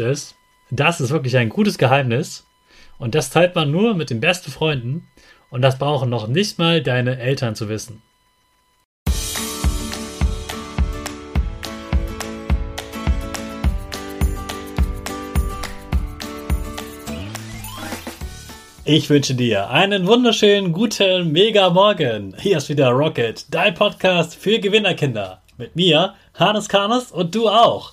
ist, das ist wirklich ein gutes Geheimnis. Und das teilt man nur mit den besten Freunden. Und das brauchen noch nicht mal deine Eltern zu wissen. Ich wünsche dir einen wunderschönen guten Mega Morgen. Hier ist wieder Rocket, dein Podcast für Gewinnerkinder. Mit mir, Hannes Karnes und du auch.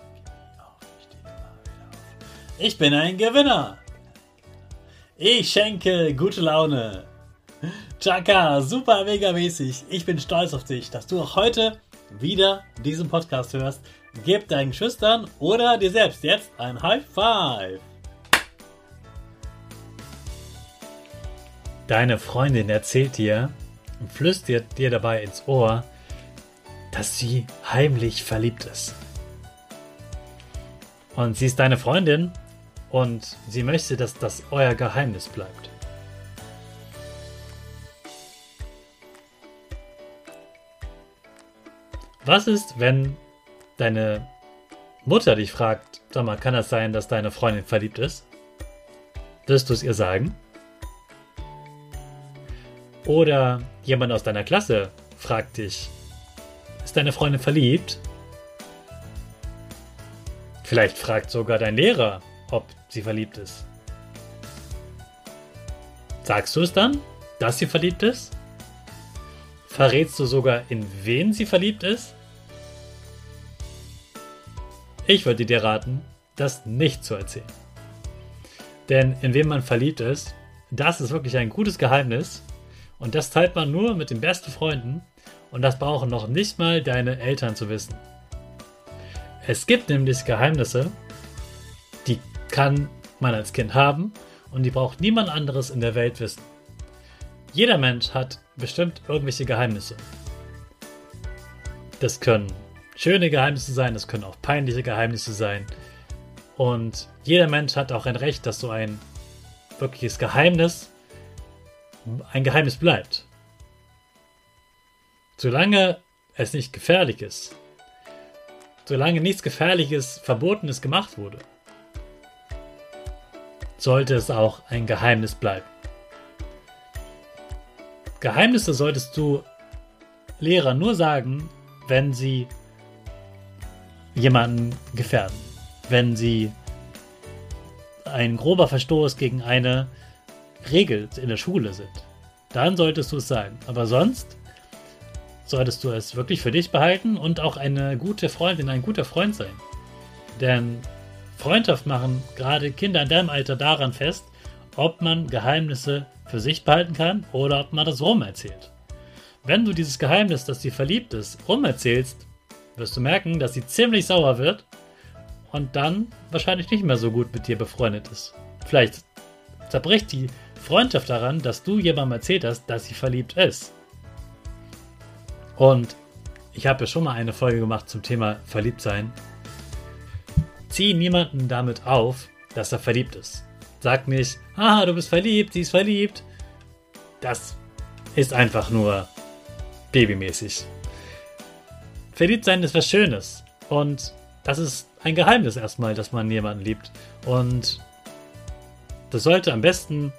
Ich bin ein Gewinner. Ich schenke gute Laune. Chaka, super mega mäßig. Ich bin stolz auf dich, dass du auch heute wieder diesen Podcast hörst. Gib deinen Schüchtern oder dir selbst jetzt ein High Five. Deine Freundin erzählt dir und flüstert dir dabei ins Ohr, dass sie heimlich verliebt ist. Und sie ist deine Freundin und sie möchte, dass das euer Geheimnis bleibt. Was ist, wenn deine Mutter dich fragt, sag mal, kann das sein, dass deine Freundin verliebt ist? Wirst du es ihr sagen? Oder jemand aus deiner Klasse fragt dich, ist deine Freundin verliebt? Vielleicht fragt sogar dein Lehrer, ob sie verliebt ist. Sagst du es dann, dass sie verliebt ist? Verrätst du sogar, in wen sie verliebt ist? Ich würde dir raten, das nicht zu erzählen. Denn in wen man verliebt ist, das ist wirklich ein gutes Geheimnis und das teilt man nur mit den besten Freunden und das brauchen noch nicht mal deine Eltern zu wissen. Es gibt nämlich Geheimnisse, kann man als Kind haben und die braucht niemand anderes in der Welt wissen. Jeder Mensch hat bestimmt irgendwelche Geheimnisse. Das können schöne Geheimnisse sein, das können auch peinliche Geheimnisse sein. Und jeder Mensch hat auch ein Recht, dass so ein wirkliches Geheimnis ein Geheimnis bleibt. Solange es nicht gefährlich ist, solange nichts Gefährliches, Verbotenes gemacht wurde, sollte es auch ein Geheimnis bleiben. Geheimnisse solltest du Lehrer nur sagen, wenn sie jemanden gefährden. Wenn sie ein grober Verstoß gegen eine Regel in der Schule sind. Dann solltest du es sagen. Aber sonst solltest du es wirklich für dich behalten und auch eine gute Freundin, ein guter Freund sein. Denn Freundschaft machen gerade Kinder in deinem Alter daran fest, ob man Geheimnisse für sich behalten kann oder ob man das rum erzählt. Wenn du dieses Geheimnis, dass sie verliebt ist, rumerzählst, wirst du merken, dass sie ziemlich sauer wird und dann wahrscheinlich nicht mehr so gut mit dir befreundet ist. Vielleicht zerbricht die Freundschaft daran, dass du jemandem erzählt hast, dass sie verliebt ist. Und ich habe ja schon mal eine Folge gemacht zum Thema Verliebtsein. Zieh niemanden damit auf, dass er verliebt ist. Sag nicht, ah, du bist verliebt, sie ist verliebt. Das ist einfach nur babymäßig. Verliebt sein ist was Schönes. Und das ist ein Geheimnis erstmal, dass man jemanden liebt. Und das sollte am besten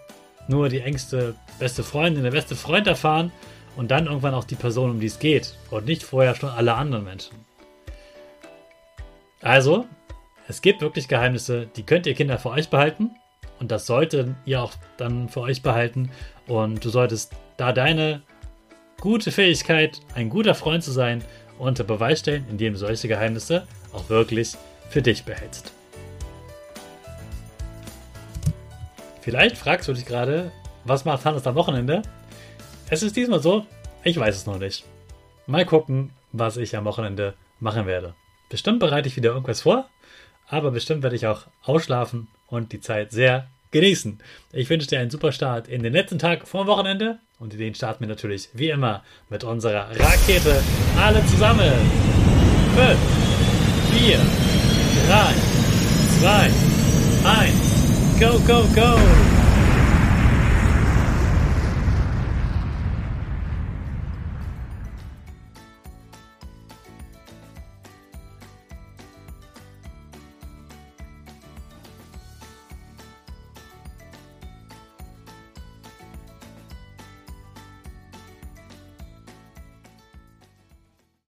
nur die engste beste Freundin, der beste Freund erfahren und dann irgendwann auch die Person, um die es geht. Und nicht vorher schon alle anderen Menschen. Also, es gibt wirklich Geheimnisse, die könnt ihr Kinder für euch behalten. Und das solltet ihr auch dann für euch behalten. Und du solltest da deine gute Fähigkeit, ein guter Freund zu sein, unter Beweis stellen, indem du solche Geheimnisse auch wirklich für dich behältst. Vielleicht fragst du dich gerade, was macht Hannes am Wochenende? Es ist diesmal so, ich weiß es noch nicht. Mal gucken, was ich am Wochenende machen werde. Bestimmt bereite ich wieder irgendwas vor, aber bestimmt werde ich auch ausschlafen und die Zeit sehr genießen. Ich wünsche dir einen super Start in den letzten Tag vor dem Wochenende und den starten wir natürlich wie immer mit unserer Rakete. Alle zusammen. 5, 4, 3, 2, 1. Go, go, go!